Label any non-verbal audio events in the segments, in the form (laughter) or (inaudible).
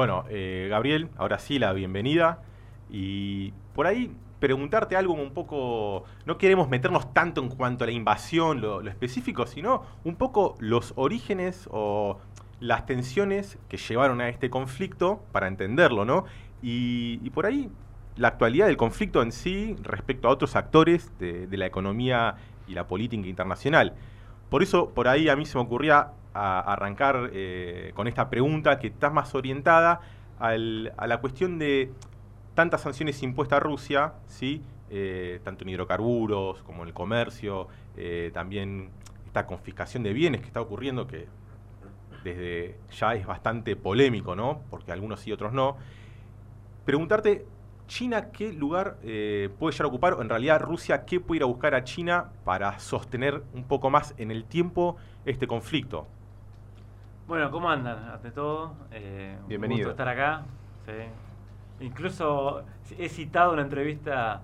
Bueno, eh, Gabriel, ahora sí la bienvenida. Y por ahí preguntarte algo un poco, no queremos meternos tanto en cuanto a la invasión, lo, específico, sino un poco los orígenes o las tensiones que llevaron a este conflicto para entenderlo, ¿no? Y, por ahí la actualidad del conflicto en sí respecto a otros actores de, la economía y la política internacional. Por eso, por ahí a mí se me ocurría arrancar eh, con esta pregunta que está más orientada a la cuestión de tantas sanciones impuestas a Rusia, ¿sí? Eh, tanto en hidrocarburos como en el comercio, eh, también esta confiscación de bienes que está ocurriendo, que desde ya es bastante polémico, ¿no? Porque algunos sí, otros no. Preguntarte, ¿China qué lugar puede llegar a ocupar? O en realidad, Rusia, ¿qué puede ir a buscar a China para sostener un poco más en el tiempo este conflicto? Bueno, ¿cómo andan? Ante todo, Bienvenido. Un gusto estar acá. Sí. Incluso he citado una entrevista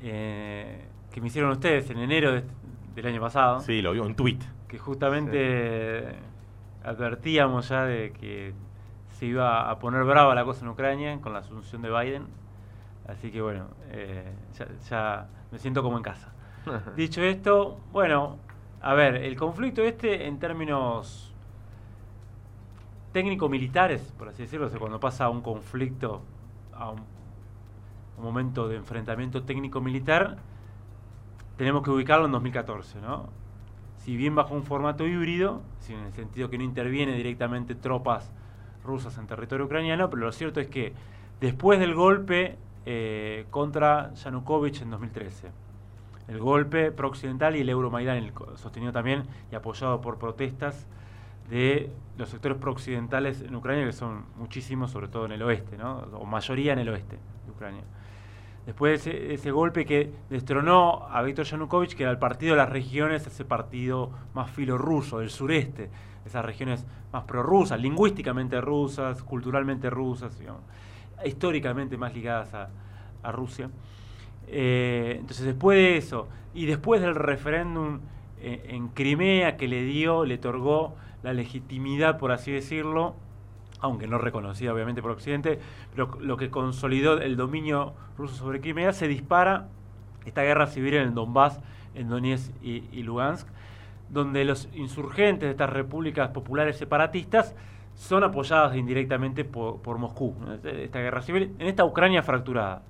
eh, que me hicieron ustedes en enero del año pasado. Sí, lo vio en tweet. Que justamente advertíamos ya de que se iba a poner brava la cosa en Ucrania con la asunción de Biden. Así que bueno, eh, ya, me siento como en casa. (laughs) Dicho esto, bueno, a ver, el conflicto este en términos técnico-militares, por así decirlo, cuando pasa un conflicto a un, momento de enfrentamiento técnico-militar, tenemos que ubicarlo en 2014, ¿no? Si bien bajo un formato híbrido, en el sentido que no interviene directamente tropas rusas en territorio ucraniano, pero lo cierto es que después del golpe eh, contra Yanukovych en 2013, el golpe pro-occidental y el Euromaidan, sostenido también y apoyado por protestas de los sectores prooccidentales en Ucrania, que son muchísimos, sobre todo en el oeste, ¿no? o mayoría en el oeste de Ucrania. Después de ese, golpe que destronó a Víctor Yanukovych, que era el partido de las regiones, ese partido más filorruso, del sureste, esas regiones más prorrusas, lingüísticamente rusas, culturalmente rusas, históricamente más ligadas a, Rusia. Eh, entonces, después de eso, y después del referéndum eh, en Crimea que le dio, le otorgó la legitimidad, por así decirlo, aunque no reconocida obviamente por Occidente, pero lo que consolidó el dominio ruso sobre Crimea, se dispara esta guerra civil en el Donbass, en Donetsk y, Lugansk, donde los insurgentes de estas repúblicas populares separatistas son apoyadas indirectamente por, Moscú, esta guerra civil, en esta Ucrania fracturada.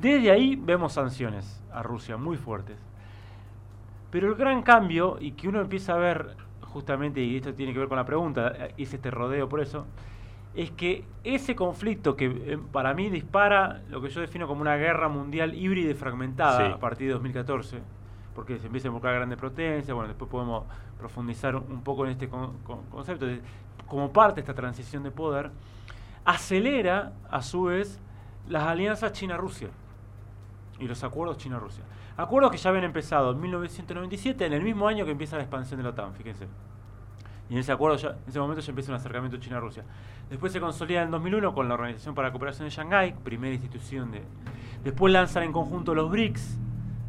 Desde ahí vemos sanciones a Rusia muy fuertes. Pero el gran cambio, y que uno empieza a ver justamente, y esto tiene que ver con la pregunta, hice este rodeo por eso, es que ese conflicto que eh, para mí dispara lo que yo defino como una guerra mundial híbrida y fragmentada a partir de 2014, porque se empieza a involucrar grandes potencias, bueno, después podemos profundizar un poco en este concepto, como parte de esta transición de poder, acelera a su vez las alianzas China-Rusia y los acuerdos China-Rusia. Acuerdos que ya habían empezado en 1997, en el mismo año que empieza la expansión de la OTAN, fíjense. Y en ese acuerdo, en ese momento ya empieza un acercamiento China-Rusia. Después se consolida en 2001 con la Organización para la Cooperación de Shanghái, primera institución de... Después lanzan en conjunto los BRICS,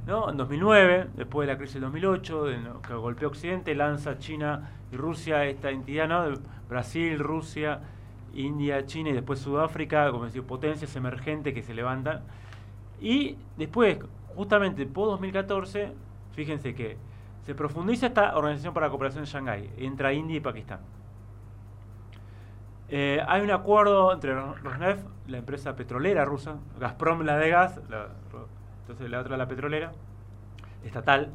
¿no? En 2009, después de la crisis del 2008, de, que golpeó Occidente, lanza China y Rusia esta entidad, ¿no? Brasil, Rusia, India, China y después Sudáfrica, como decía, potencias emergentes que se levantan. Y después, justamente por 2014, fíjense que se profundiza esta Organización para la Cooperación en Shanghái, entre India y Pakistán. Eh, hay un acuerdo entre Rosneft, la empresa petrolera rusa, Gazprom la de gas, entonces la otra la petrolera, estatal,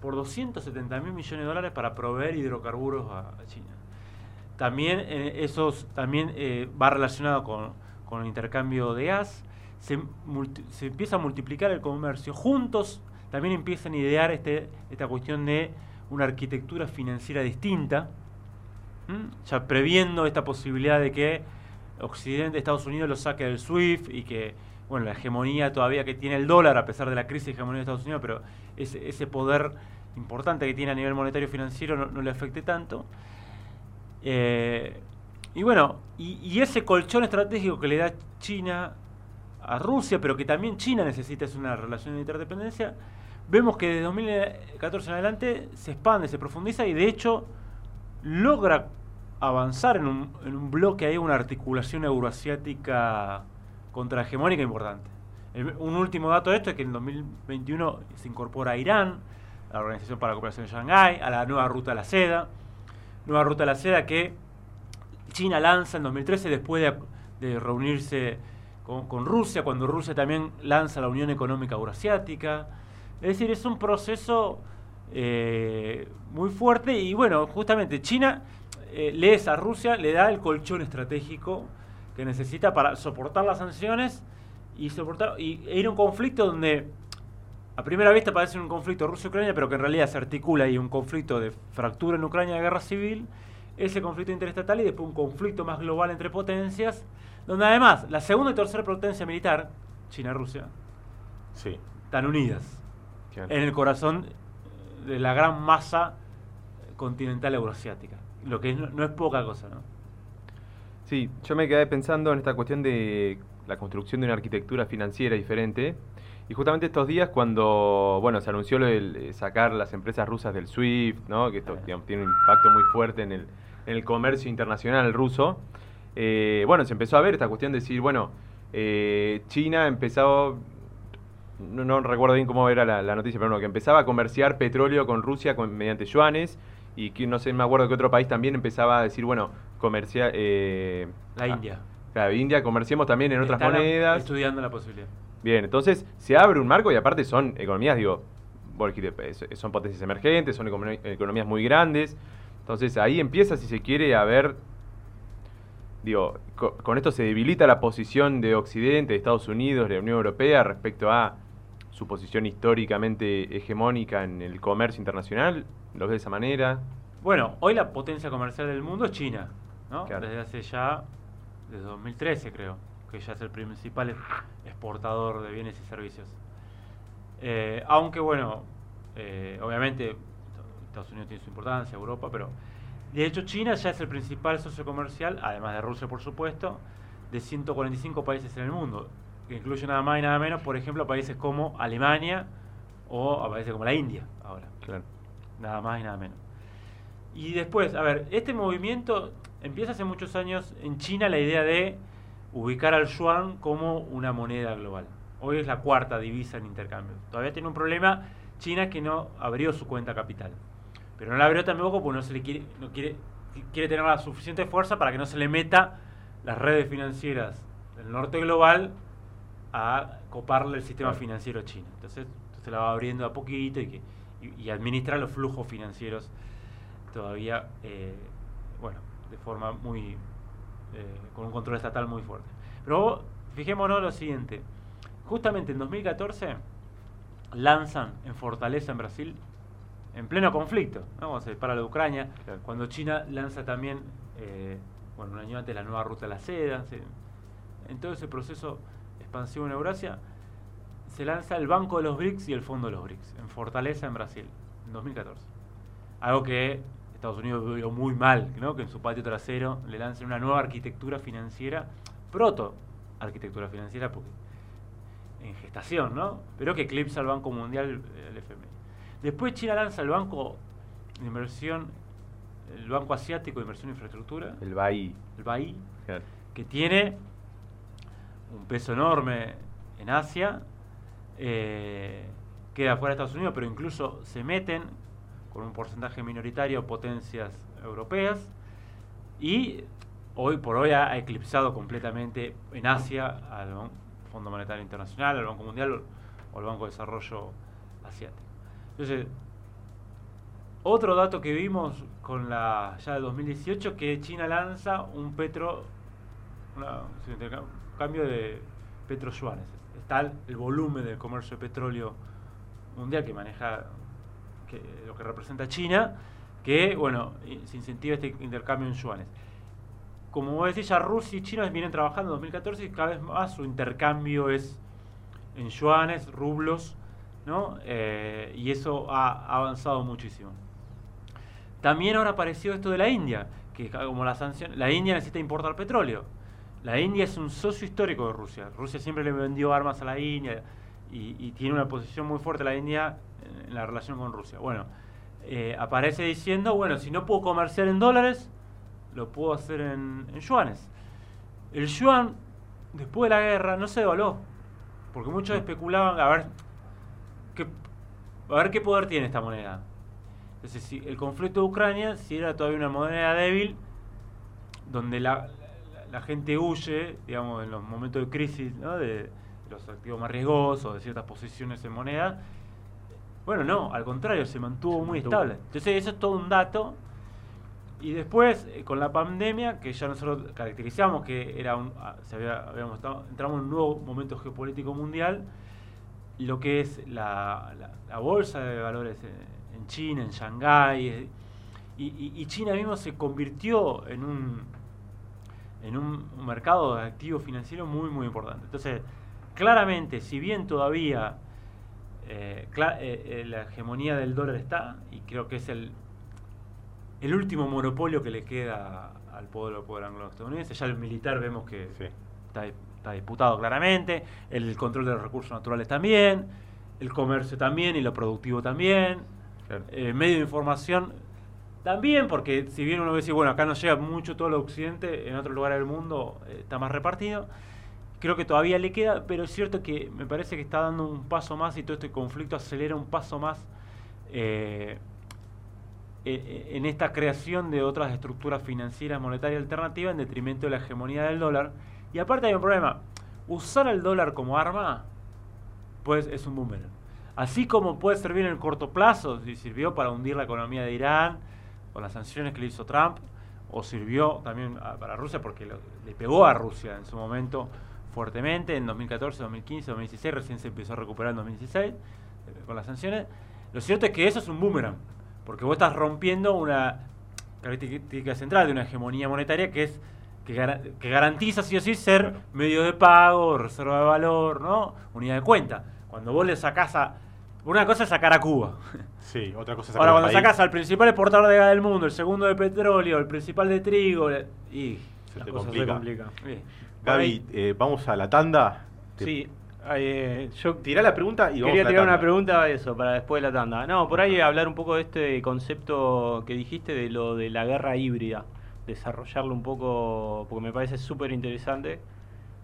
por 270 mil millones de dólares para proveer hidrocarburos a, China. También eh, esos también eh, va relacionado con, con el intercambio de gas se, empieza a multiplicar el comercio. Juntos también empiezan a idear este, esta cuestión de una arquitectura financiera distinta, ya previendo esta posibilidad de que Occidente, Estados Unidos lo saque del SWIFT y que, bueno, la hegemonía todavía que tiene el dólar, a pesar de la crisis de hegemonía de Estados Unidos, pero ese, poder importante que tiene a nivel monetario financiero no, le afecte tanto. Eh, y bueno, y, ese colchón estratégico que le da China a Rusia, pero que también China necesita es una relación de interdependencia, vemos que de 2014 en adelante se expande, se profundiza y de hecho logra avanzar en un, en un bloque, hay una articulación euroasiática contrahegemónica importante. un último dato de esto es que en 2021 se incorpora a Irán, a la Organización para la Cooperación de Shanghái, a la nueva Ruta de la Seda, nueva Ruta de la Seda que China lanza en 2013 después de, reunirse con, Rusia, cuando Rusia también lanza la Unión Económica Euroasiática. Es decir, es un proceso eh, muy fuerte y bueno, justamente China eh, le a Rusia, le da el colchón estratégico que necesita para soportar las sanciones y soportar y ir a un conflicto donde a primera vista parece un conflicto Rusia-Ucrania, pero que en realidad se articula y un conflicto de fractura en Ucrania de guerra civil, ese conflicto interestatal y después un conflicto más global entre potencias, donde además la segunda y tercera potencia militar, China y Rusia, sí. están unidas en el corazón de la gran masa continental euroasiática, lo que no, es poca cosa, ¿no? Sí, yo me quedé pensando en esta cuestión de la construcción de una arquitectura financiera diferente. Y justamente estos días cuando bueno se anunció lo de sacar las empresas rusas del SWIFT, ¿no? que esto tiene un impacto muy fuerte en el, en el comercio internacional ruso, eh, bueno, se empezó a ver esta cuestión de decir, bueno, eh, China empezó, no, recuerdo bien cómo era la, noticia, pero bueno, que empezaba a comerciar petróleo con Rusia mediante yuanes y que no sé, me acuerdo que otro país también empezaba a decir, bueno, comerciar... Eh, la ah, India. Claro, India, comerciemos también en otras monedas. Estudiando la posibilidad. Bien, entonces se abre un marco y aparte son economías, digo, son potencias emergentes, son economías muy grandes. Entonces ahí empieza, si se quiere, a ver, digo, con esto se debilita la posición de Occidente, de Estados Unidos, de la Unión Europea respecto a su posición históricamente hegemónica en el comercio internacional. ¿Lo ves de esa manera? Bueno, hoy la potencia comercial del mundo es China, ¿no? Desde hace ya, desde 2013 creo, que ya es el principal exportador de bienes y servicios. Eh, aunque bueno, eh, obviamente Estados Unidos tiene su importancia, Europa, pero de hecho China ya es el principal socio comercial, además de Rusia por supuesto, de 145 países en el mundo, que incluye nada más y nada menos, por ejemplo, países como Alemania o a países como la India ahora. Claro. Nada más y nada menos. Y después, a ver, este movimiento empieza hace muchos años en China la idea de ubicar al yuan como una moneda global. Hoy es la cuarta divisa en intercambio. Todavía tiene un problema China que no abrió su cuenta capital. Pero no la abrió tampoco porque no se le quiere, no quiere, quiere tener la suficiente fuerza para que no se le meta las redes financieras del norte global a coparle el sistema financiero chino. Entonces se la va abriendo a poquito y, que, y, administra los flujos financieros todavía, eh, bueno, de forma muy eh, con un control estatal muy fuerte. Pero fijémonos lo siguiente, justamente en 2014 lanzan en Fortaleza, en Brasil, en pleno conflicto, ¿no? cuando se dispara de Ucrania, cuando China lanza también, eh, bueno, un año antes la nueva ruta de la seda, en todo ese proceso expansivo en Eurasia, se lanza el Banco de los BRICS y el Fondo de los BRICS, en Fortaleza, en Brasil, en 2014. Algo que Estados Unidos vio muy mal, ¿no? que en su patio trasero le lancen una nueva arquitectura financiera, proto arquitectura financiera, porque en gestación, ¿no? pero que eclipsa al Banco Mundial, el FMI. Después China lanza el Banco de Inversión, el Banco Asiático de Inversión e Infraestructura. El BAI. El BAI, que tiene un peso enorme en Asia, eh, queda fuera de Estados Unidos, pero incluso se meten con un porcentaje minoritario potencias europeas y hoy por hoy ha eclipsado completamente en Asia al Fondo Monetario Internacional, al Banco Mundial o al Banco de Desarrollo Asiático. Entonces, otro dato que vimos con la ya de 2018 que China lanza un petro un cambio de petro-yuanes. Está el volumen del comercio de petróleo mundial que maneja lo que representa China, que, bueno, se incentiva este intercambio en yuanes. Como vos decís, ya Rusia y China vienen trabajando en 2014 y cada vez más su intercambio es en yuanes, rublos, Eh, y eso ha avanzado muchísimo. También ahora apareció esto de la India, que como la sanción, la India necesita importar petróleo. La India es un socio histórico de Rusia. Rusia siempre le vendió armas a la India y, tiene una posición muy fuerte la India en la relación con Rusia. Bueno, eh, aparece diciendo, bueno, si no puedo comerciar en dólares, lo pudo hacer en, en yuanes. El yuan, después de la guerra, no se devaluó. Porque muchos especulaban a ver a ver qué poder tiene esta moneda. Entonces, si el conflicto de Ucrania, si era todavía una moneda débil, donde la, la- la gente huye, digamos, en los momentos de crisis, ¿no? de, los activos más riesgosos, de ciertas posiciones en moneda. Bueno, no, al contrario, se mantuvo Se muy mantuvo. estable. Entonces, eso es todo un dato. Y después, eh, con la pandemia, que ya nosotros caracterizamos que era un, ah, se había, habíamos estado- entramos en un nuevo momento geopolítico mundial, lo que es la, la- la bolsa de valores en, China, en Shanghái, eh, y, y- y China mismo se convirtió en un, en un, mercado de activos financieros muy, muy importante. Entonces, claramente, si bien todavía eh, eh, eh, la hegemonía del dólar está, y creo que es el, el último monopolio que le queda al poder, al poder anglo-estadounidense, ya el militar vemos que Sí. está, está disputado claramente, el control de los recursos naturales también, el comercio también y lo productivo también, Claro. eh, medio de información también, porque si bien uno ve decir, bueno, acá no llega mucho todo el occidente, en otros lugares del mundo eh, está más repartido, creo que todavía le queda, pero es cierto que me parece que está dando un paso más y todo este conflicto acelera un paso más eh, en esta creación de otras estructuras financieras monetarias alternativas en detrimento de la hegemonía del dólar. Y aparte hay un problema, usar el dólar como arma pues es un boomerang. Así como puede servir en el corto plazo, si sirvió para hundir la economía de Irán, con las sanciones que le hizo Trump, o sirvió también a- para Rusia porque le pegó a Rusia en su momento fuertemente, en 2014, 2015, 2016, recién se empezó a recuperar en 2016 eh, con las sanciones. Lo cierto es que eso es un boomerang, porque vos estás rompiendo una característica central de una hegemonía monetaria que es que, gara- que garantiza sí o sí ser Claro. medio de pago, reserva de valor, ¿no? Unidad de cuenta. Cuando vos le sacás a... Una cosa es sacar a Cuba. (laughs) Sí, otra cosa es Ahora, sacar cuando el país, sacás al principal exportador de gas del mundo, el segundo de petróleo, el principal de trigo, y... se La te cosa se complica. Gaby, eh, vamos a la tanda. Te- Sí, eh, yo Tirá la pregunta y vamos quería a la tirar una pregunta eso para después de la tanda. No, por ahí hablar un poco de este concepto que dijiste de lo de la guerra híbrida, desarrollarlo un poco porque me parece súper interesante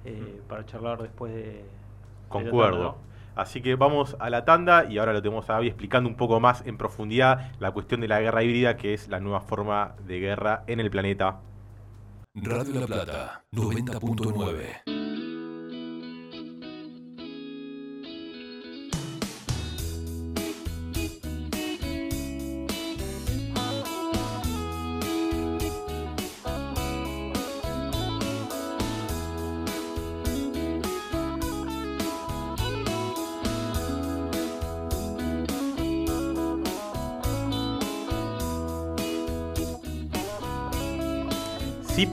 eh, para charlar después de, de la Concuerdo. tanda, ¿no? Así que vamos a la tanda y ahora lo tenemos a Gaby explicando un poco más en profundidad la cuestión de la guerra híbrida, que es la nueva forma de guerra en el planeta. Radio La Plata 90.9.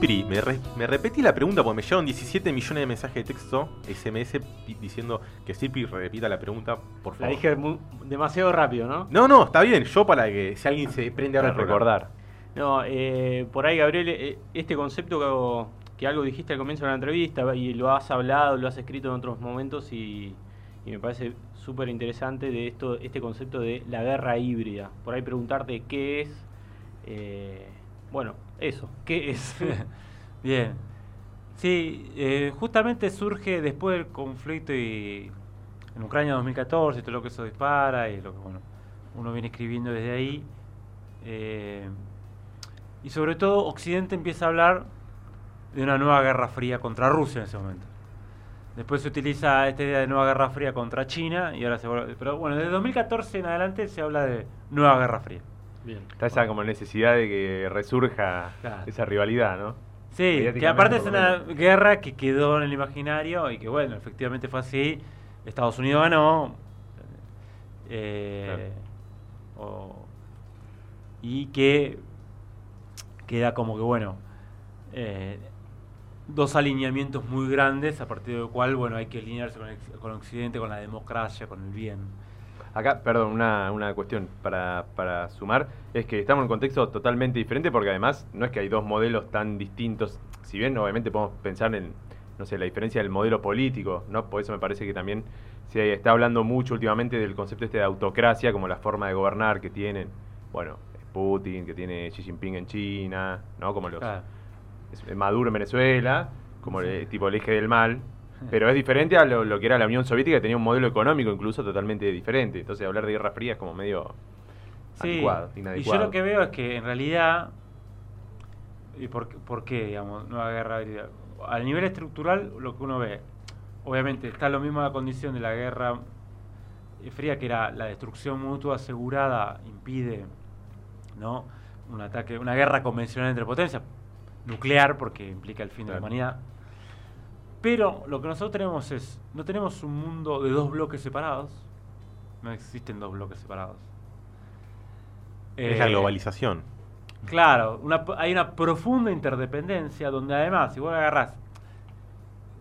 Cipri, me, re- me repetí la pregunta porque me llegaron 17 millones de mensajes de texto, SMS, di- diciendo que Cipri repita la pregunta, por La favor. dije mu- demasiado rápido, ¿no? No, no, está bien, yo para que si alguien se prende ahora Para recordar. No, eh, por ahí, Gabriel, eh, este concepto que, que algo dijiste al comienzo de la entrevista y lo has hablado, lo has escrito en otros momentos y, y me parece súper interesante de esto, este concepto de la guerra híbrida. Por ahí preguntarte qué es, eh, bueno, eso, qué es. (laughs) Bien. Sí, eh, justamente surge después del conflicto y en Ucrania 2014, y todo lo que eso dispara y lo que bueno, uno viene escribiendo desde ahí. eh, y sobre todo Occidente empieza a hablar de una nueva guerra fría contra Rusia en ese momento. Después se utiliza esta idea de nueva guerra fría contra China y ahora se vuelve- Pero bueno, desde 2014 en adelante se habla de nueva guerra fría. Bien. Está esa como necesidad de que resurja Claro. esa rivalidad, ¿no? Sí, que aparte es una guerra que quedó en el imaginario y que bueno, efectivamente fue así. Estados Unidos ganó. eh, o- y que queda como que bueno, eh, dos alineamientos muy grandes a partir del cual bueno hay que alinearse con, el- con Occidente, con la democracia, con el bien. Acá, perdón, una, una cuestión para, para sumar, es que estamos en un contexto totalmente diferente porque además no es que hay dos modelos tan distintos, si bien obviamente podemos pensar en, no sé, la diferencia del modelo político, ¿no? Por eso me parece que también se está hablando mucho últimamente del concepto este de autocracia como la forma de gobernar que tienen, bueno, Putin, que tiene Xi Jinping en China, ¿no? Como los Maduro en Venezuela, como el, tipo el eje del mal. Pero es diferente a lo, lo que era la Unión Soviética, que tenía un modelo económico incluso totalmente diferente. Entonces hablar de Guerra Fría es como medio Sí, anticuado, y yo lo que veo es que en realidad, ¿y por, por qué, digamos, nueva guerra híbrida? A nivel estructural, lo que uno ve, obviamente está lo mismo la condición de la guerra fría, que era la destrucción mutua asegurada, impide, ¿no? Un ataque, una guerra convencional entre potencias, nuclear, porque implica el fin de la humanidad. Pero lo que nosotros tenemos es, no tenemos un mundo de dos bloques separados, no existen dos bloques separados. Es la Eh, globalización. Claro, una- hay una profunda interdependencia donde además, si vos agarrás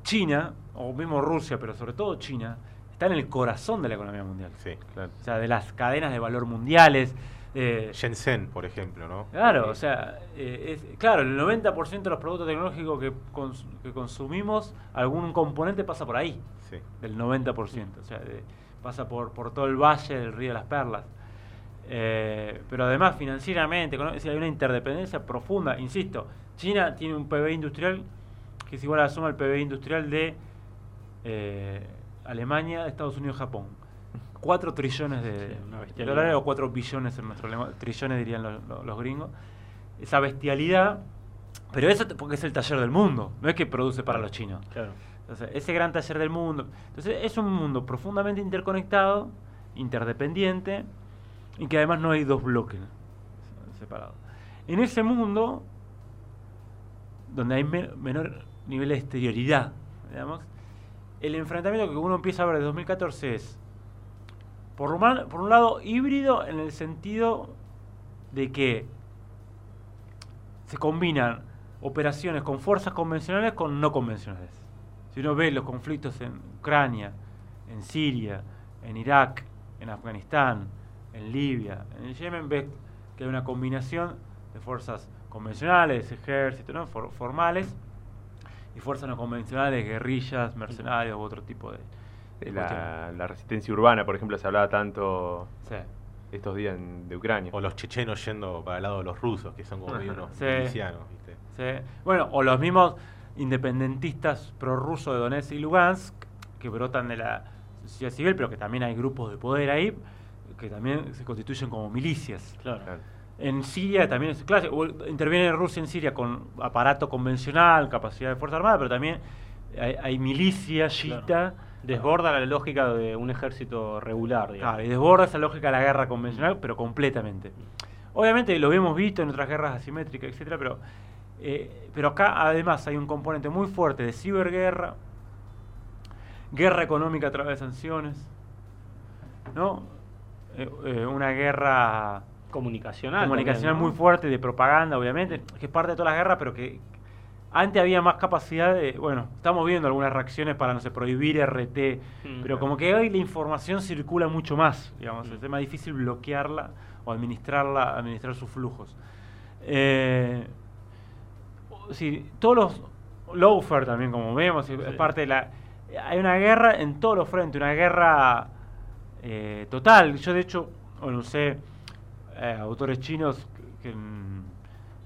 China, o mismo Rusia, pero sobre todo China, está en el corazón de la economía mundial. Sí. Claro. O sea, de las cadenas de valor mundiales. Eh, Shenzhen, por ejemplo, ¿no? claro, o sea, eh, es- claro, el 90% de los productos tecnológicos que, cons- que consumimos, algún componente pasa por ahí. Sí. del 90%, o sea, de- pasa por, por todo el valle del Río de las Perlas. Eh, pero además financieramente, decir, hay una interdependencia profunda, insisto, China tiene un PBI industrial que es igual a la suma del PBI industrial de eh, Alemania, Estados Unidos, Japón. 4 trillones de Sí, dólares o 4 billones en nuestro lenguaje, trillones dirían los, los- los gringos. Esa bestialidad, pero eso porque es el taller del mundo, no es que produce para los chinos. Claro. Entonces, ese gran taller del mundo. Entonces, es un mundo profundamente interconectado, interdependiente, y que además no hay dos bloques separados. En ese mundo, donde hay men- menor nivel de exterioridad, digamos, el enfrentamiento que uno empieza a ver desde 2014 es, por, un lado, híbrido en el sentido de que se combinan operaciones con fuerzas convencionales con no convencionales. Si uno ve los conflictos en Ucrania, en Siria, en Irak, en Afganistán, en Libia, en Yemen, ves que hay una combinación de fuerzas convencionales, ejércitos, formales, y fuerzas no convencionales, guerrillas, mercenarios u otro tipo de... de La, resistencia urbana, por ejemplo, se hablaba tanto Sí. estos días en- de Ucrania. O los chechenos yendo para el lado de los rusos, que son como medio unos Sí. milicianos, ¿viste? Sí. Bueno, o los mismos independentistas prorrusos de Donetsk y Lugansk, que brotan de la sociedad civil, pero que también hay grupos de poder ahí, que también se constituyen como milicias. Claro. Claro. En Siria también es claro, o- interviene Rusia en Siria con aparato convencional, capacidad de fuerza armada, pero también hay, hay milicia chiita. Desborda la lógica de un ejército regular, digamos. Claro, y desborda esa lógica de la guerra convencional, pero completamente. Obviamente lo hemos visto en otras guerras asimétricas, etcétera, pero, eh, pero acá además hay un componente muy fuerte de ciberguerra, guerra económica a través de sanciones, ¿no? Eh, eh, una guerra Comunicacional. comunicacional también, muy fuerte, de propaganda, obviamente, que es parte de todas las guerras, pero que antes había más capacidad de, bueno, estamos viendo algunas reacciones para, no sé, prohibir RT, Mm, pero como que hoy la información circula mucho más, digamos, es más difícil bloquearla o administrarla, administrar sus flujos. Eh, sí, todos los lawfare también, como vemos, es parte de la... Hay una guerra en todos los frentes, una guerra eh, total. Yo, de hecho, bueno, sé eh, autores chinos que,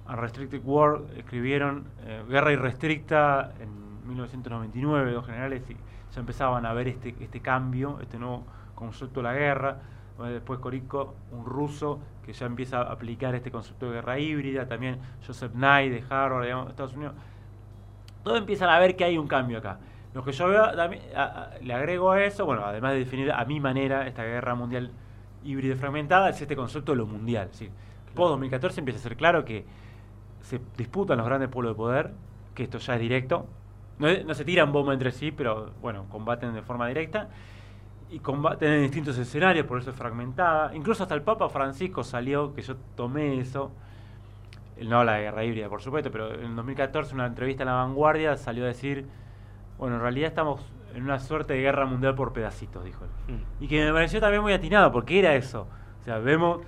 Unrestricted War escribieron eh, Guerra Irrestricta en 1999, dos generales, y ya empezaban a ver este, este cambio, este nuevo concepto de la guerra. Después Corico, un ruso, que ya empieza a aplicar este concepto de guerra híbrida. También Joseph Nye de Harvard, digamos, Estados Unidos. Todos empiezan a ver que hay un cambio acá. Lo que yo veo, también, a- a- le agrego a eso, bueno, además de definir a mi manera esta guerra mundial híbrida y fragmentada, es este concepto de lo mundial. ¿sí? Post 2014 empieza a ser claro que se disputan los grandes pueblos de poder, que esto ya es directo. No, no se tiran bombas entre sí, pero bueno, combaten de forma directa. Y combaten en distintos escenarios, por eso es fragmentada. Incluso hasta el Papa Francisco salió, que yo tomé eso, no la guerra híbrida, por supuesto, pero en 2014, en una entrevista en La Vanguardia, salió a decir, bueno, en realidad estamos en una suerte de guerra mundial por pedacitos, dijo él. Mm. Y que me pareció también muy atinado, porque era eso. O sea, vemos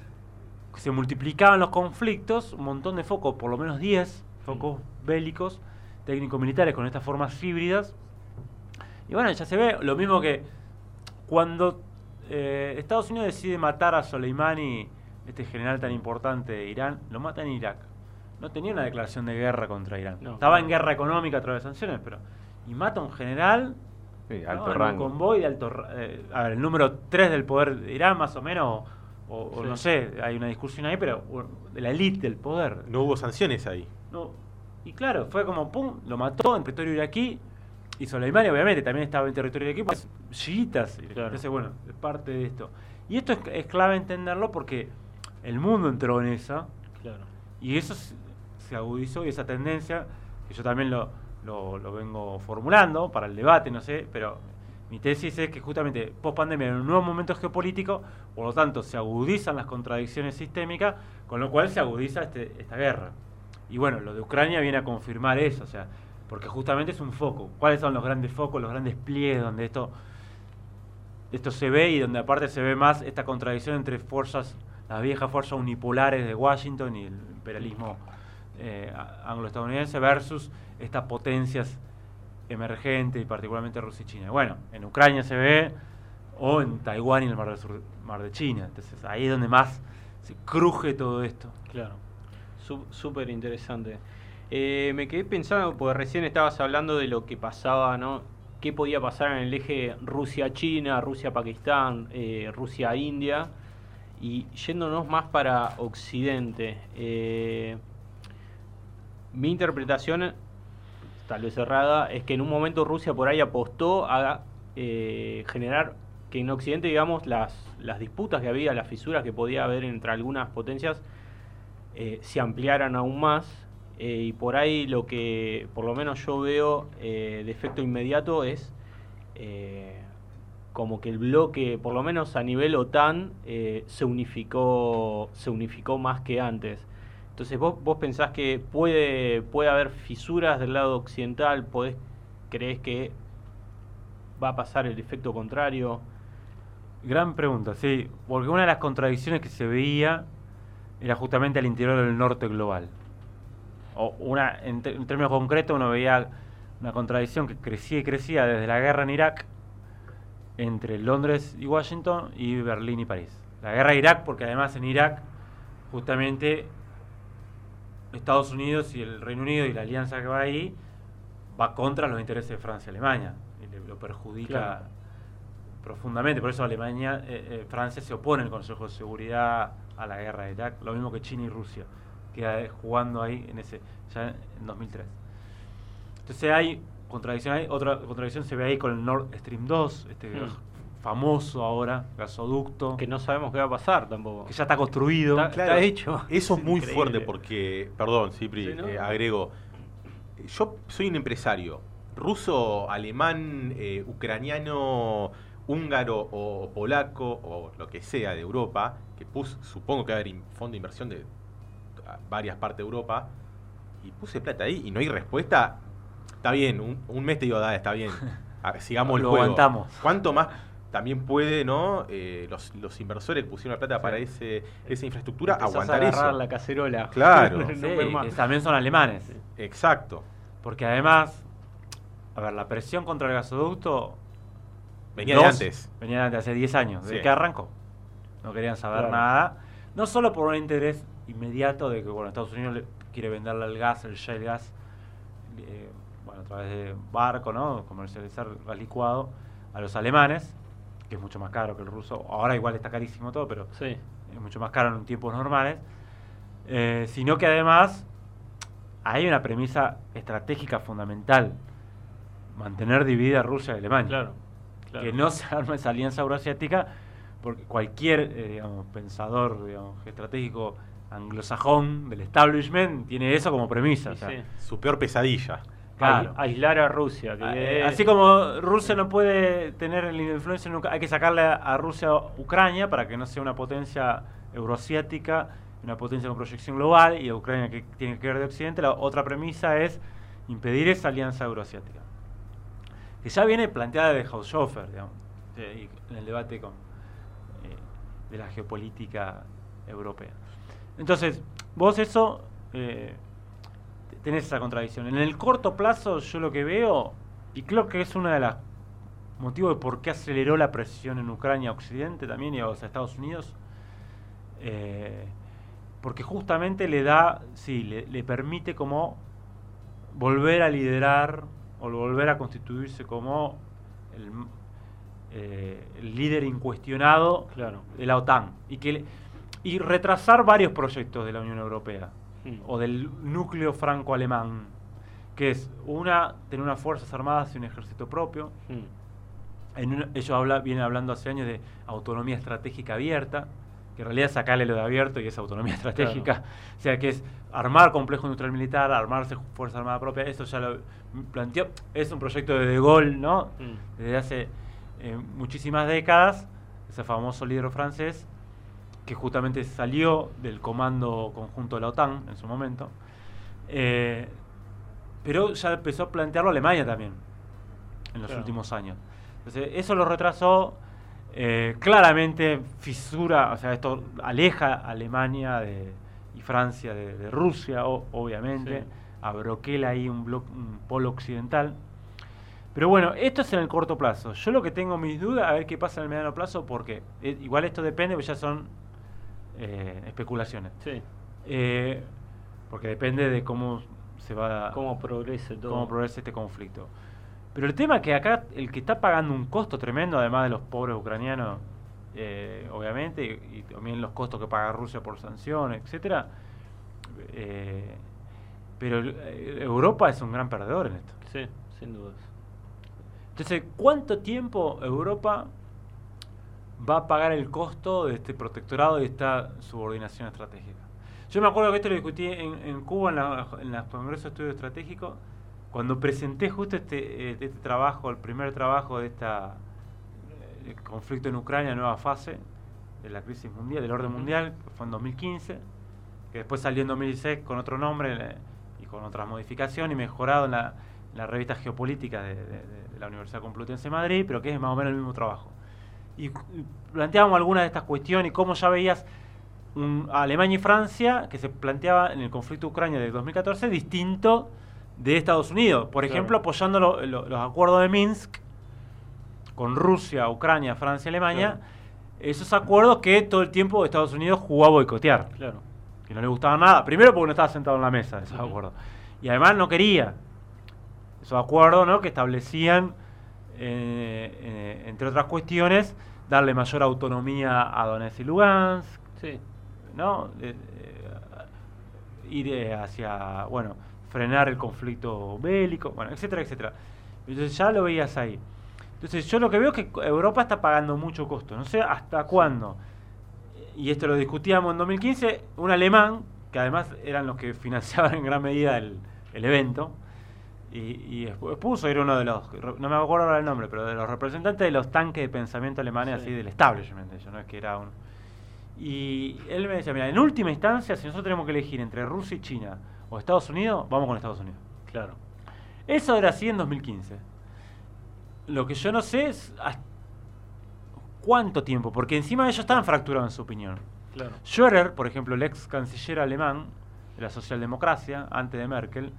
se multiplicaban los conflictos, un montón de focos, por lo menos 10 focos bélicos, técnico-militares con estas formas híbridas. Y bueno, ya se ve lo mismo que cuando eh, Estados Unidos decide matar a Soleimani este general tan importante de Irán, lo mata en Irak. No tenía una declaración de guerra contra Irán. No. Estaba en guerra económica a través de sanciones, pero... Y mata a un general Sí, ¿no? alto en un rango. convoy de alto eh, a ver, el número 3 del poder de Irán, más o menos, o, o Sí. no sé, hay una discusión ahí, pero de la élite del poder. No hubo sanciones ahí. No, y claro, fue como, pum, lo mató en territorio iraquí, y Soleimani obviamente también estaba en territorio iraquí, pues chiitas, Claro. entonces bueno, es parte de esto. Y esto es, es clave entenderlo porque el mundo entró en esa, Claro. y eso se, se agudizó y esa tendencia, que yo también lo, lo, lo vengo formulando para el debate, no sé, pero mi tesis es que justamente post pandemia en un nuevo momento geopolítico, por lo tanto se agudizan las contradicciones sistémicas, con lo cual se agudiza este- esta guerra. Y bueno, lo de Ucrania viene a confirmar eso, o sea, porque justamente es un foco. ¿Cuáles son los grandes focos, los grandes pliegues donde esto, esto se ve y donde aparte se ve más esta contradicción entre fuerzas, las viejas fuerzas unipolares de Washington y el imperialismo eh, anglo-estadounidense versus estas potencias emergentes y particularmente Rusia y China? Bueno, en Ucrania se ve o en Taiwán y el Mar, del Sur- Mar de China. Entonces ahí es donde más se cruje todo esto. Claro, Sú- súper interesante. Eh, me quedé pensando, porque recién estabas hablando de lo que pasaba, ¿no? ¿Qué podía pasar en el eje Rusia-China, Rusia-Pakistán, eh, Rusia-India? Y yéndonos más para Occidente, eh, mi interpretación, tal vez errada, es que en un momento Rusia por ahí apostó a eh, generar que en Occidente, digamos, las, las disputas que había, las fisuras que podía haber entre algunas potencias, eh, se ampliaran aún más. eh, y por ahí lo que por lo menos yo veo eh, de efecto inmediato es como que el bloque, por lo menos a nivel OTAN, se unificó se unificó más que antes. Entonces, ¿vos, vos pensás que puede, puede haber fisuras del lado occidental? ¿Podés, ¿Crees que va a pasar el efecto contrario? Gran pregunta, sí, porque una de las contradicciones que se veía era justamente al interior del norte global. O una, en, en términos concretos, uno veía una contradicción que crecía y crecía desde la guerra en Irak entre Londres y Washington y Berlín y París. La guerra de Irak, porque además en Irak, justamente Estados Unidos y el Reino Unido y la alianza que va ahí va contra los intereses de Francia y Alemania y le- lo perjudica Claro. profundamente. Por eso Alemania, eh, eh, Francia se opone al Consejo de Seguridad a la guerra de Irak, lo mismo que China y Rusia, queda eh, jugando ahí en ese ya en 2003. Entonces hay contradicción ahí, otra contradicción se ve ahí con el Nord Stream 2, este Mm. Famoso ahora gasoducto Que no sabemos qué va a pasar tampoco. que ya está construido. Está- Claro, hecho. (laughs) Eso es muy increíble. fuerte porque, perdón, Cipri, Sí, ¿no? eh, agrego. Yo soy un empresario ruso, alemán, eh, ucraniano, húngaro o polaco o lo que sea de Europa, que pus, supongo que va a haber fondo de inversión de varias partes de Europa, y puse plata ahí y no hay respuesta. Está bien, un, un mes te digo, "Dale, está bien, (laughs) a- sigamos el Lo juego. aguantamos. ¿Cuánto más también puede, no? Eh, los, los inversores que pusieron la plata Sí. para ese, esa infraestructura Empezás a aguantar agarrar eso. la cacerola. Claro. (laughs) No Sí, también son alemanes. Exacto. Porque además, a ver, la presión contra el gasoducto Venía de antes. Venía de antes, hace 10 años, desde Sí. que arrancó. No querían saber Claro. nada. No solo por un interés inmediato de que bueno, Estados Unidos le quiere venderle el gas, el shale gas, eh, bueno, a través de barco, ¿no? Comercializar gas licuado a los alemanes, que es mucho más caro que el ruso. Ahora igual está carísimo todo, pero Sí. es mucho más caro en tiempos normales, eh, sino que además hay una premisa estratégica fundamental, mantener dividida Rusia y Alemania. Claro. claro. Que no se arme esa alianza euroasiática, porque cualquier eh, digamos, pensador digamos, estratégico anglosajón del establishment tiene eso como premisa. o Sí, sea, sí. Su peor pesadilla. Claro. Ai- Aislar a Rusia. que eh, es- Así como Rusia no puede tener la influencia, nunca, hay que sacarle a, a Rusia Ucrania para que no sea una potencia euroasiática, una potencia con proyección global, y a Ucrania que tiene que ver de Occidente. La otra premisa es impedir esa alianza euroasiática. Que ya viene planteada de Haushofer, digamos, eh, en el debate con, eh, de la geopolítica europea. Entonces, vos eso eh, tenés esa contradicción. En el corto plazo, yo lo que veo, y creo que es uno de los motivos de por qué aceleró la presión en Ucrania Occidente también y a los Estados Unidos, Eh, porque justamente le da, sí, le, le permite como volver a liderar o volver a constituirse como el, eh, el líder incuestionado Claro. de la OTAN y que y retrasar varios proyectos de la Unión Europea Mm. o del núcleo franco-alemán, que es una tener unas fuerzas armadas y un ejército propio. Mm. En una- ellos habla, vienen hablando hace años de autonomía estratégica abierta, que en realidad sacarle lo de abierto y es autonomía (laughs) estratégica. O sea, que es armar complejo industrial militar, armarse fuerza armada propia. Eso ya lo planteó. Es un proyecto de De Gaulle, ¿no? Mm. Desde hace eh, muchísimas décadas, ese famoso líder francés, que justamente salió del comando conjunto de la OTAN en su momento. Eh, pero ya empezó a plantearlo Alemania también en los Claro. últimos años. Entonces, eso lo retrasó. eh, claramente fisura, o sea, esto aleja a Alemania de- y Francia de, de Rusia, o- obviamente. Sí. Abroquela ahí un, blo- un polo occidental. Pero bueno, esto es en el corto plazo. Yo lo que tengo mis dudas, a ver qué pasa en el mediano plazo, porque eh, igual esto depende, porque ya son eh, especulaciones. Sí. Eh, porque depende de cómo se va Cómo progrese todo. cómo progresa este conflicto. Pero el tema es que acá el que está pagando un costo tremendo, además de los pobres ucranianos, eh, obviamente, y, y también los costos que paga Rusia por sanciones, etcétera. eh, pero Europa es un gran perdedor en esto. Sí, sin dudas. Entonces, ¿cuánto tiempo Europa va a pagar el costo de este protectorado y esta subordinación estratégica? Yo me acuerdo que esto lo discutí en, en Cuba, en la, en la Congreso de Estudios Estratégicos, cuando presenté justo este, eh, este trabajo, el primer trabajo de esta eh, conflicto en Ucrania, nueva fase de la crisis mundial, del orden mundial, que fue en 2015, que después salió en 2016 con otro nombre eh, y con otras modificaciones y mejorado en la, en la revista Geopolítica de, de- de- de la Universidad Complutense de Madrid, pero que es más o menos el mismo trabajo. Y, planteábamos algunas de estas cuestiones y cómo ya veías un- a Alemania y Francia que se planteaba en el conflicto Ucrania de 2014 distinto de Estados Unidos. Por Claro. ejemplo, apoyando lo- lo- los acuerdos de Minsk con Rusia, Ucrania, Francia y Alemania. Claro. Esos acuerdos que todo el tiempo Estados Unidos jugó a boicotear Claro. que no le gustaba nada. Primero porque no estaba sentado en la mesa, esos acuerdos. Y además no quería. Esos acuerdos ¿no? que establecían, eh, eh, entre otras cuestiones, darle mayor autonomía a Donetsk y Lugansk, Sí. ¿no? Eh, ir hacia, bueno, frenar el conflicto bélico, bueno, etcétera, etcétera. Entonces ya lo veías ahí. Entonces yo lo que veo es que Europa está pagando mucho costo. No sé hasta cuándo. Y esto lo discutíamos en 2015, un alemán, que además eran los que (laughs) financiaban en gran medida el, el evento, y, y después puso, era uno de los, no me acuerdo ahora el nombre, pero de los representantes de los tanques de pensamiento alemanes, Sí. así del establishment, ellos, no es que era un... Y él me decía, mira, en última instancia, si nosotros tenemos que elegir entre Rusia y China o Estados Unidos, vamos con Estados Unidos. Claro. Eso era así en 2015. Lo que yo no sé es cuánto tiempo, porque encima ellos estaban fracturados en su opinión. Claro. Schröder, por ejemplo, el ex canciller alemán de la socialdemocracia, antes de Merkel,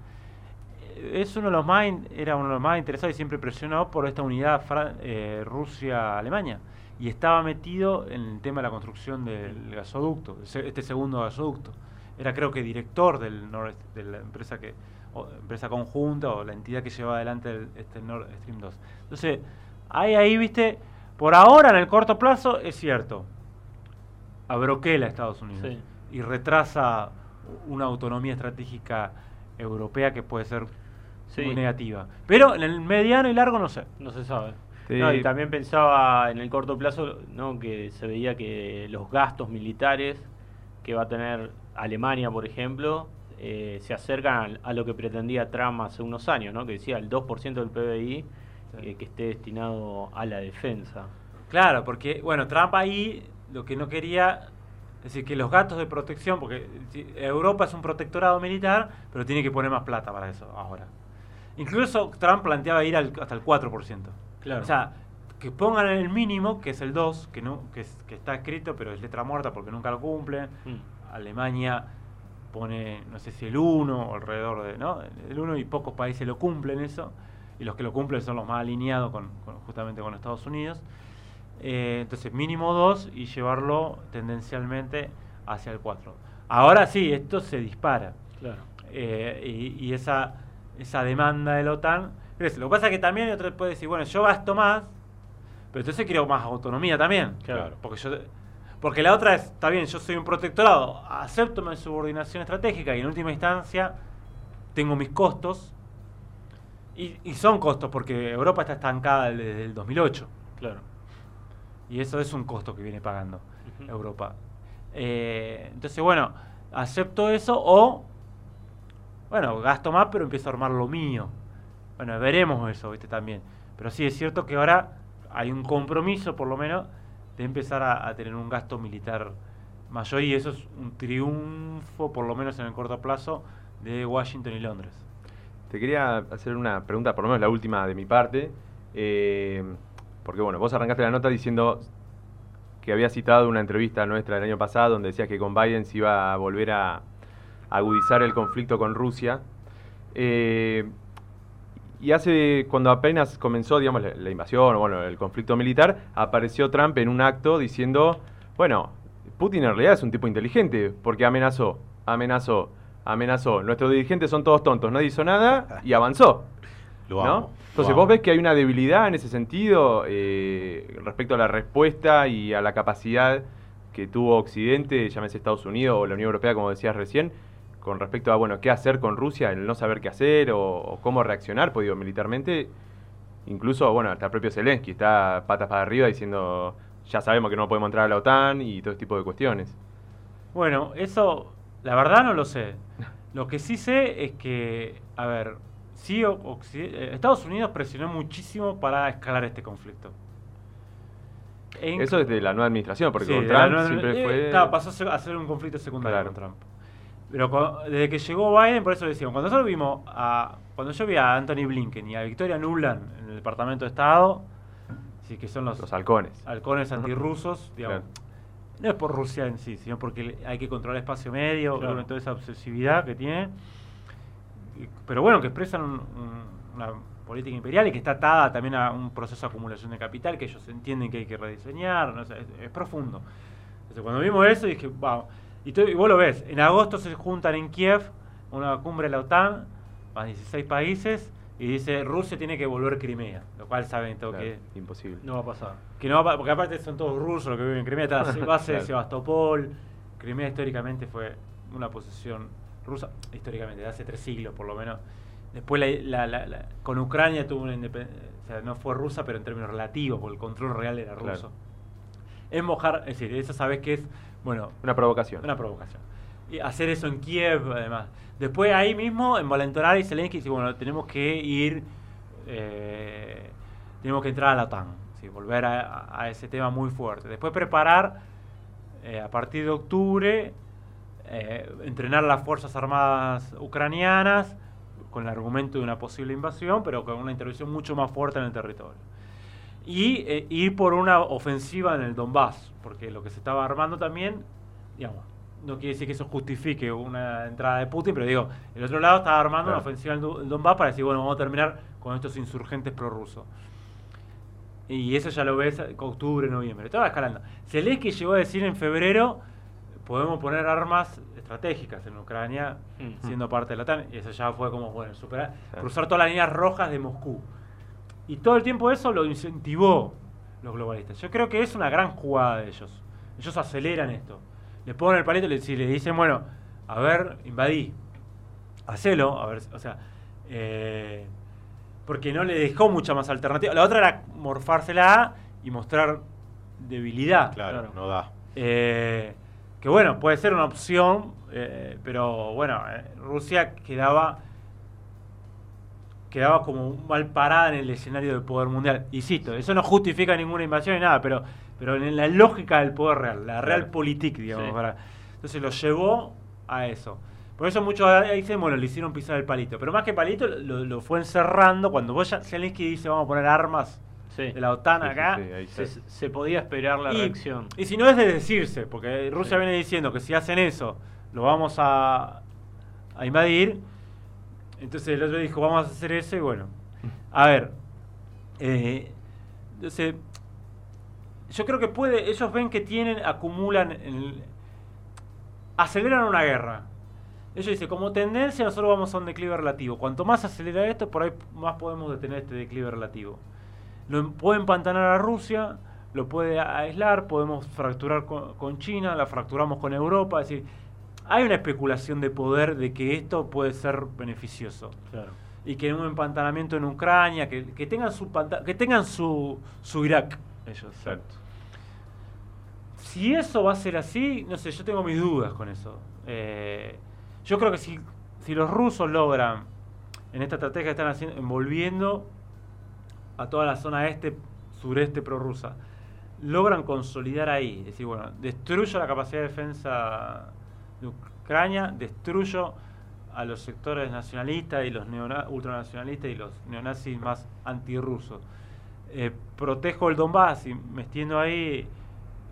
es uno de los más era uno de los más interesados y siempre presionado por esta unidad eh, Rusia-Alemania. Y estaba metido en el tema de la construcción del gasoducto, este segundo gasoducto. Era creo que director del Nord, de la empresa que o empresa conjunta o la entidad que lleva adelante el, este Nord Stream 2. Entonces, hay ahí, viste, por ahora en el corto plazo es cierto, abroquela a Estados Unidos Sí. y retrasa una autonomía estratégica europea que puede ser Sí. muy negativa. Pero en el mediano y largo no sé. No se sabe. Sí. No, y también pensaba en el corto plazo ¿no? que se veía que los gastos militares que va a tener Alemania, por ejemplo, eh, se acercan a, lo que pretendía Trump hace unos años, ¿no? que decía el 2% del PBI Sí. eh, que esté destinado a la defensa. Claro, porque, bueno, Trump ahí lo que no quería, es decir, que los gastos de protección, porque si- Europa es un protectorado militar, pero tiene que poner más plata para eso ahora. Incluso Trump planteaba ir al- hasta el 4%. Claro. O sea, que pongan el mínimo, que es el 2, que, no, que, es- que está escrito, pero es letra muerta porque nunca lo cumple. Mm. Alemania pone, no sé si el 1 o alrededor de, ¿no? El 1 y pocos países lo cumplen eso, y los que lo cumplen son los más alineados con, con- justamente con Estados Unidos. Eh, entonces, mínimo 2 y llevarlo tendencialmente hacia el 4. Ahora sí, esto se dispara. Claro. Eh, y, y esa, esa demanda de la OTAN. Lo que pasa es que también otro puede decir, bueno, yo gasto más, pero entonces quiero más autonomía también. Claro. Porque, yo, porque la otra es, está bien, yo soy un protectorado, acepto mi subordinación estratégica y en última instancia tengo mis costos. Y, y son costos porque Europa está estancada desde el 2008. Claro. Y eso es un costo que viene pagando. Europa. Eh, entonces, bueno, acepto eso o, bueno, gasto más, pero empiezo a armar lo mío. Bueno, veremos eso, ¿viste? También. Pero sí, es cierto que ahora hay un compromiso, por lo menos, de empezar a, tener un gasto militar mayor y eso es un triunfo, por lo menos en el corto plazo, de Washington y Londres. Te quería hacer una pregunta, por lo menos la última de mi parte. eh, porque bueno, vos arrancaste la nota diciendo que había citado una entrevista nuestra del año pasado donde decías que con Biden se iba a volver a agudizar el conflicto con Rusia. Eh, y hace, cuando apenas comenzó, digamos, la, la invasión o bueno, el conflicto militar, apareció Trump en un acto diciendo, bueno, Putin en realidad es un tipo inteligente, porque amenazó, amenazó, amenazó. Nuestros dirigentes son todos tontos, nadie hizo nada y avanzó. Lo ¿no? Entonces, lo ¿vos ves que hay una debilidad en ese sentido eh, respecto a la respuesta y a la capacidad que tuvo Occidente, llámese Estados Unidos o la Unión Europea, como decías recién, con respecto a, bueno, qué hacer con Rusia, el no saber qué hacer o, o cómo reaccionar, pues digo, militarmente, incluso, bueno, hasta el propio Zelensky está patas para arriba diciendo, ya sabemos que no podemos entrar a la OTAN y todo este tipo de cuestiones. Bueno, eso, la verdad no lo sé. Lo que sí sé es que, a ver, sí, eh, Estados Unidos presionó muchísimo para escalar este conflicto. En- Eso desde la nueva administración, porque Sí, con Trump nueva- siempre eh, fue... claro, pasó a ser, a ser un conflicto secundario Claro. con Trump. Pero cu- desde que llegó Biden, por eso decíamos, cuando nosotros vimos a. Cuando yo vi a Anthony Blinken y a Victoria Nuland en el Departamento de Estado, sí, que son los, Los halcones. halcones antirrusos, digamos. Claro. No es por Rusia en sí, sino porque hay que controlar el espacio medio, Claro. toda esa obsesividad que tiene. Pero bueno, que expresan un- un- una política imperial y que está atada también a un proceso de acumulación de capital que ellos entienden que hay que rediseñar, no sé, es, es profundo. Entonces, cuando vimos eso dije, vamos. Y, tú- y vos lo ves, en agosto se juntan en Kiev, una cumbre de la OTAN, más 16 países, y dice Rusia tiene que volver Crimea, lo cual saben todo Claro, que imposible. No va a pasar. que no va porque aparte son todos rusos los que viven en Crimea, está (laughs) base de Claro. Sebastopol. Crimea históricamente fue una posesión rusa, históricamente, de hace tres siglos por lo menos. Después la- la- la- la- con Ucrania tuvo una independencia, o sea, no fue rusa, pero en términos relativos, porque el control real era Claro. ruso. Es mojar, es decir, eso sabes que es, bueno, Una provocación. una provocación. Y hacer eso en Kiev, además. Después ahí mismo, envalentonar y Zelensky dice, bueno, tenemos que ir, eh, tenemos que entrar a la OTAN, ¿sí? volver a, a ese tema muy fuerte. Después preparar, eh, a partir de octubre, eh, entrenar las Fuerzas Armadas ucranianas con el argumento de una posible invasión, pero con una intervención mucho más fuerte en el territorio. Y eh, ir por una ofensiva en el Donbass, porque lo que se estaba armando también, digamos, no quiere decir que eso justifique una entrada de Putin, pero digo, el otro lado estaba armando Claro. una ofensiva en el Do- el Donbass para decir, bueno, vamos a terminar con estos insurgentes prorrusos. Y eso ya lo ves en octubre, noviembre. Estaba escalando. Zelensky llegó a decir en febrero, podemos poner armas estratégicas en Ucrania, Mm. siendo parte de la OTAN. Y eso ya fue como, bueno, superar, Claro. cruzar todas las líneas rojas de Moscú. Y todo el tiempo eso lo incentivó los globalistas. Yo creo que es una gran jugada de ellos. Ellos aceleran esto. Le ponen el palito y le, le dicen, bueno, a ver, invadí. Hacelo, a ver, o sea, eh, porque no le dejó mucha más alternativa. La otra era morfársela y mostrar debilidad. Claro, Claro. no da. Eh, que bueno, puede ser una opción, eh, pero bueno, Rusia quedaba quedaba como mal parada en el escenario del poder mundial. Insisto, eso no justifica ninguna invasión ni nada, pero, pero en la lógica del poder real, la real Claro. politique, digamos. Sí. para- entonces lo llevó a eso. Por eso muchos ahí dicen, bueno, le hicieron pisar el palito. Pero más que palito, lo, lo fue encerrando. Cuando vos ya, Zelensky dice, vamos a poner armas Sí. de la OTAN acá, sí, Se, se podía esperar la y, reacción. y si no es de decirse, porque Rusia viene diciendo que si hacen eso, lo vamos a, a invadir. Entonces el otro dijo, vamos a hacer eso y bueno. A ver. eh, entonces, yo creo que puede, ellos ven que tienen, acumulan, aceleran una guerra. Ellos dicen, como tendencia nosotros vamos a un declive relativo. Cuanto más acelera esto, por ahí más podemos detener este declive relativo. Lo puede empantanar a Rusia, lo puede aislar, podemos fracturar con, con China, la fracturamos con Europa. Es decir, hay una especulación de poder de que esto puede ser beneficioso. Claro. Y que un empantanamiento en Ucrania, que, que tengan su que tengan su, su Irak ellos. Exacto. Si eso va a ser así, no sé, yo tengo mis dudas con eso. Eh, yo creo que si, si los rusos logran, en esta estrategia que están haciendo, envolviendo a toda la zona este, sureste prorrusa, logran consolidar ahí, es decir, bueno, destruyo la capacidad de defensa de Ucrania, destruyo a los sectores nacionalistas y los ultranacionalistas y los neonazis más antirrusos. Eh, protejo el Donbass y me extiendo ahí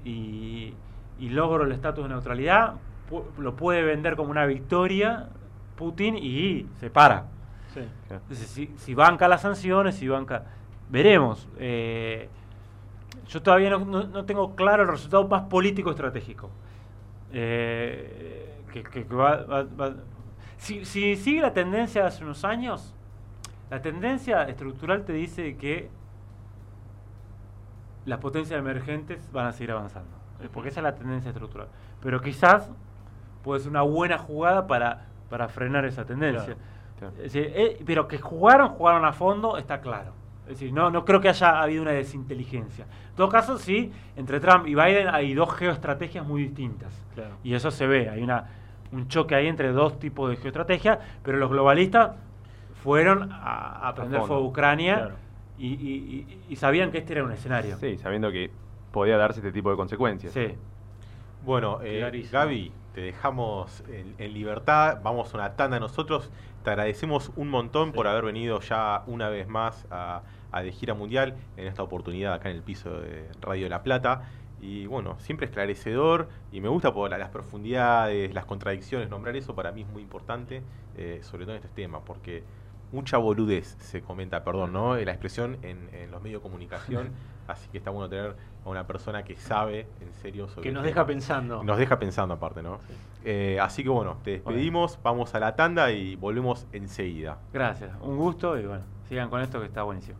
y, y logro el estatus de neutralidad, pu- lo puede vender como una victoria Putin y se para. Sí. Entonces, si, si banca las sanciones, si banca... Veremos. Eh, yo todavía no, no- no tengo claro el resultado más político estratégico. Eh, que, va- va- va- si, si sigue la tendencia de hace unos años, la tendencia estructural te dice que las potencias emergentes van a seguir avanzando. Eh, Porque esa es la tendencia estructural. Pero quizás puede ser una buena jugada para, para frenar esa tendencia. Claro. Es decir, eh, pero que jugaron, jugaron a fondo, está claro. Es decir, no, no creo que haya habido una desinteligencia. En todo caso, sí, entre Trump y Biden hay dos geoestrategias muy distintas. Claro. Y eso se ve, hay una, un choque ahí entre dos tipos de geoestrategia, pero los globalistas fueron a, a prender fuego a Ucrania Claro. y, y- y- y sabían que este era un escenario. Sí, sabiendo que podía darse este tipo de consecuencias. Sí. Bueno, eh. Gaby, te dejamos en, en libertad. Vamos a una tanda nosotros. Te agradecemos un montón por haber venido ya una vez más a, a De Gira Mundial en esta oportunidad acá en el piso de Radio La Plata. Y bueno, siempre esclarecedor y me gusta por la- las profundidades, las contradicciones. Nombrar eso para mí es muy importante, eh, sobre todo en este tema, porque mucha boludez se comenta, perdón, ¿no? La expresión en, en los medios de comunicación. (laughs) Así que está bueno tener a una persona que sabe en serio sobre Que nos deja pensando. Nos deja pensando aparte, ¿no? Eh, así que bueno, te despedimos, vamos a la tanda y volvemos enseguida. Gracias, un gusto y bueno, sigan con esto que está buenísimo.